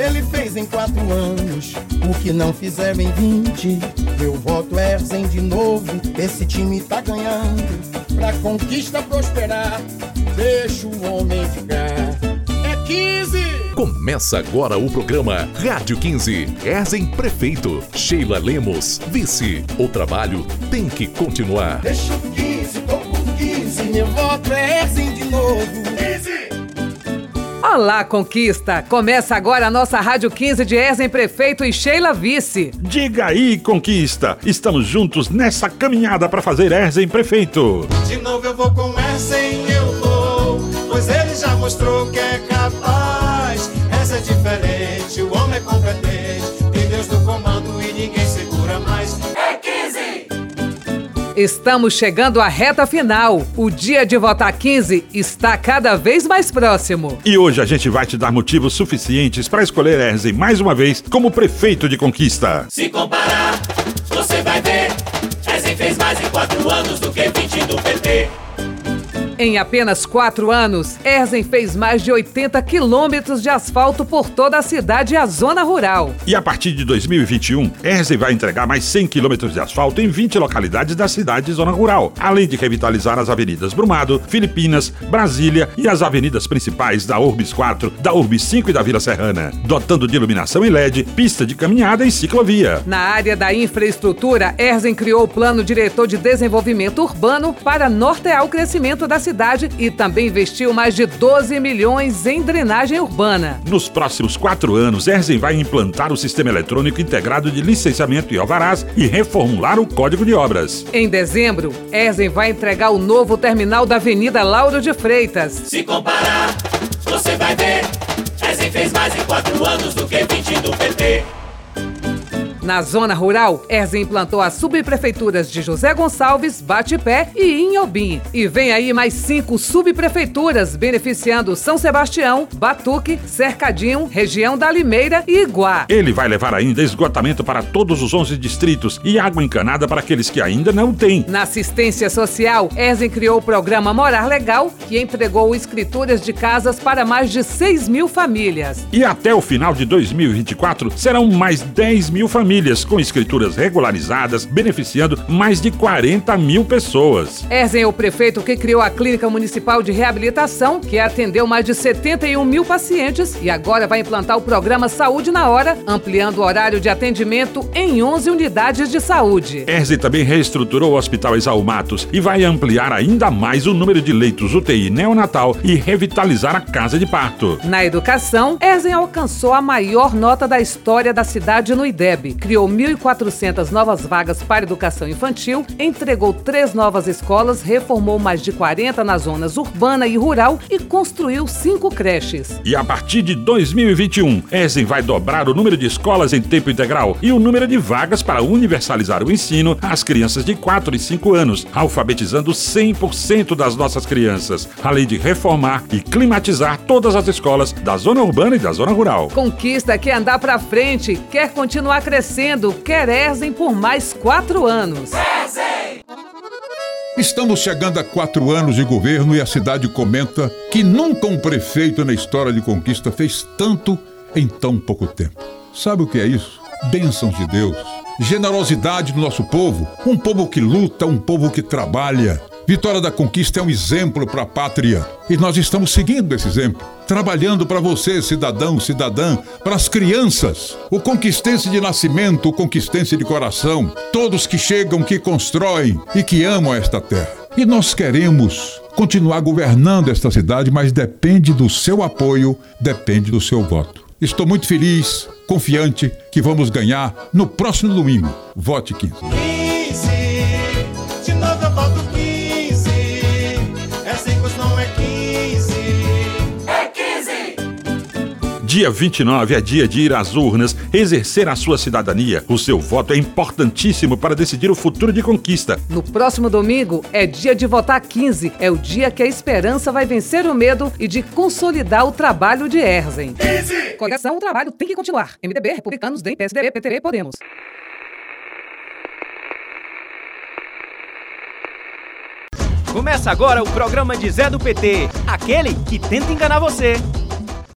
Ele fez em quatro anos o que não fizeram em vinte. Eu voto Erzen de novo, esse time tá ganhando. Pra conquista prosperar, deixa o homem ficar. É 15! Começa agora o programa Rádio 15. Erzen Prefeito. Sheila Lemos, Vice. O trabalho tem que continuar. Deixa o 15, tô com 15. Meu voto é Erzen de novo. Olá, Conquista! Começa agora a nossa Rádio 15 de Erzen Prefeito e Sheila Vice. Diga aí, Conquista! Estamos juntos nessa caminhada para fazer Erzen Prefeito. De novo eu vou com Erzen, eu vou, pois ele já mostrou que é capaz. Estamos chegando à reta final. O dia de votar 15 está cada vez mais próximo. E hoje a gente vai te dar motivos suficientes para escolher Erzen mais uma vez como prefeito de Conquista. Se comparar, você vai ver. Ezen fez mais em quatro anos do que 20 do PT. Em apenas quatro anos, Erzen fez mais de 80 quilômetros de asfalto por toda a cidade e a zona rural. E a partir de 2021, Erzen vai entregar mais 100 quilômetros de asfalto em 20 localidades da cidade e zona rural, além de revitalizar as avenidas Brumado, Filipinas, Brasília e as avenidas principais da Urbis 4, da Urbis 5 e da Vila Serrana, dotando de iluminação em LED, pista de caminhada e ciclovia. Na área da infraestrutura, Erzen criou o Plano Diretor de Desenvolvimento Urbano para nortear o crescimento da cidade e também investiu mais de 12 milhões em drenagem urbana. Nos próximos quatro anos, Erzen vai implantar o Sistema Eletrônico Integrado de Licenciamento e Alvarás e reformular o Código de Obras. Em dezembro, Erzen vai entregar o novo terminal da Avenida Lauro de Freitas. Se comparar, você vai ver. Ezen fez mais em quatro anos Na zona rural, Erzen implantou as subprefeituras de José Gonçalves, Batipé e Inhobim. E vem aí mais cinco subprefeituras, beneficiando São Sebastião, Batuque, Cercadinho, região da Limeira e Iguá. Ele vai levar ainda esgotamento para todos os 11 distritos e água encanada para aqueles que ainda não têm. Na assistência social, Erzen criou o programa Morar Legal, que entregou escrituras de casas para mais de 6 mil famílias. E até o final de 2024, serão mais 10 mil famílias com escrituras regularizadas, beneficiando mais de 40 mil pessoas. Erzen é o prefeito que criou a Clínica Municipal de Reabilitação, que atendeu mais de 71 mil pacientes e agora vai implantar o programa Saúde na Hora, ampliando o horário de atendimento em 11 unidades de saúde. Erzen também reestruturou o Hospital Exaú Matos e vai ampliar ainda mais o número de leitos UTI neonatal e revitalizar a casa de parto. Na educação, Erzen alcançou a maior nota da história da cidade no IDEB criou 1.400 novas vagas para educação infantil, entregou três novas escolas, reformou mais de 40 nas zonas urbana e rural e construiu cinco creches. E a partir de 2021, Ezen vai dobrar o número de escolas em tempo integral e o número de vagas para universalizar o ensino às crianças de 4 e 5 anos, alfabetizando 100% das nossas crianças, além de reformar e climatizar todas as escolas da zona urbana e da zona rural. Conquista quer andar para frente, quer continuar crescendo crescendo, quer Erzen por mais quatro anos. Estamos chegando a quatro anos de governo e a cidade comenta que nunca um prefeito na história de conquista fez tanto em tão pouco tempo. Sabe o que é isso? Bênçãos de Deus, generosidade do nosso povo, um povo que luta, um povo que trabalha. Vitória da Conquista é um exemplo para a pátria e nós estamos seguindo esse exemplo, trabalhando para você, cidadão, cidadã, para as crianças, o conquistense de nascimento, o conquistense de coração, todos que chegam, que constroem e que amam esta terra. E nós queremos continuar governando esta cidade, mas depende do seu apoio, depende do seu voto. Estou muito feliz, confiante que vamos ganhar no próximo domingo. Vote 15. Dia 29 é dia de ir às urnas, exercer a sua cidadania. O seu voto é importantíssimo para decidir o futuro de conquista. No próximo domingo é dia de votar 15. É o dia que a esperança vai vencer o medo e de consolidar o trabalho de Erzen. 15! Coligação, o trabalho tem que continuar. MDB, Republicanos, DEM, PSDB, PTB, Podemos. Começa agora o programa de Zé do PT, aquele que tenta enganar você.